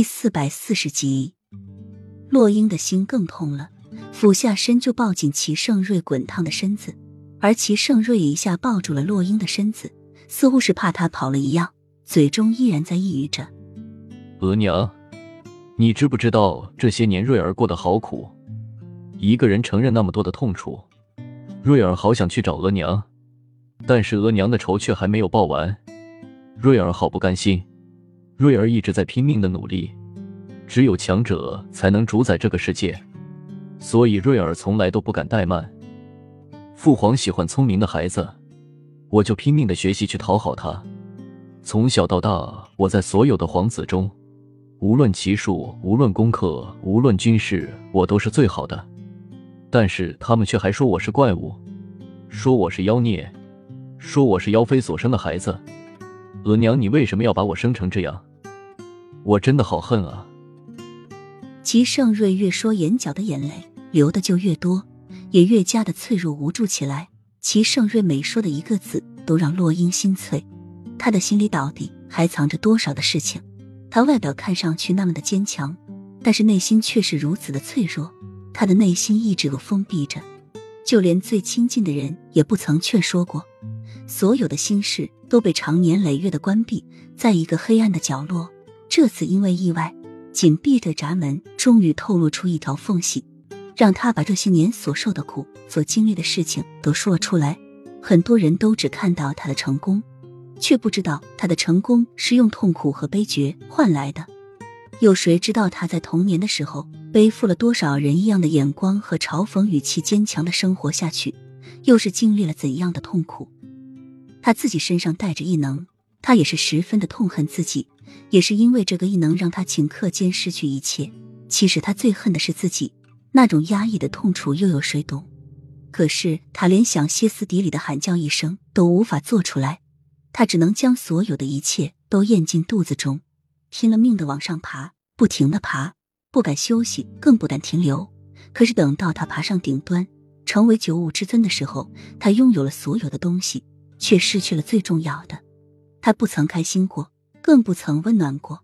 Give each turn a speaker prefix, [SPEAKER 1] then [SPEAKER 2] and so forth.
[SPEAKER 1] 第四百四十集，洛英的心更痛了，俯下身就抱紧齐盛瑞滚烫的身子，而齐盛瑞一下抱住了洛英的身子，似乎是怕他跑了一样，嘴中依然在抑语着：“
[SPEAKER 2] 额娘，你知不知道这些年瑞儿过得好苦？一个人承认那么多的痛楚，瑞儿好想去找额娘，但是额娘的仇却还没有报完，瑞儿好不甘心。”瑞儿一直在拼命的努力，只有强者才能主宰这个世界，所以瑞儿从来都不敢怠慢。父皇喜欢聪明的孩子，我就拼命的学习去讨好他。从小到大，我在所有的皇子中，无论骑术，无论功课，无论军事，我都是最好的。但是他们却还说我是怪物，说我是妖孽，说我是妖妃所生的孩子。额娘，你为什么要把我生成这样？我真的好恨啊！
[SPEAKER 1] 齐盛瑞越说，眼角的眼泪流的就越多，也越加的脆弱无助起来。齐盛瑞每说的一个字，都让洛英心碎。他的心里到底还藏着多少的事情？他外表看上去那么的坚强，但是内心却是如此的脆弱。他的内心一直都封闭着，就连最亲近的人也不曾劝说过。所有的心事都被长年累月的关闭在一个黑暗的角落。这次因为意外，紧闭的闸门终于透露出一条缝隙，让他把这些年所受的苦、所经历的事情都说了出来。很多人都只看到他的成功，却不知道他的成功是用痛苦和悲绝换来的。有谁知道他在童年的时候背负了多少人异样的眼光和嘲讽语气，坚强的生活下去，又是经历了怎样的痛苦？他自己身上带着异能，他也是十分的痛恨自己。也是因为这个异能让他顷刻间失去一切。其实他最恨的是自己，那种压抑的痛楚又有谁懂？可是他连想歇斯底里的喊叫一声都无法做出来，他只能将所有的一切都咽进肚子中，拼了命的往上爬，不停的爬，不敢休息，更不敢停留。可是等到他爬上顶端，成为九五之尊的时候，他拥有了所有的东西，却失去了最重要的。他不曾开心过。更不曾温暖过。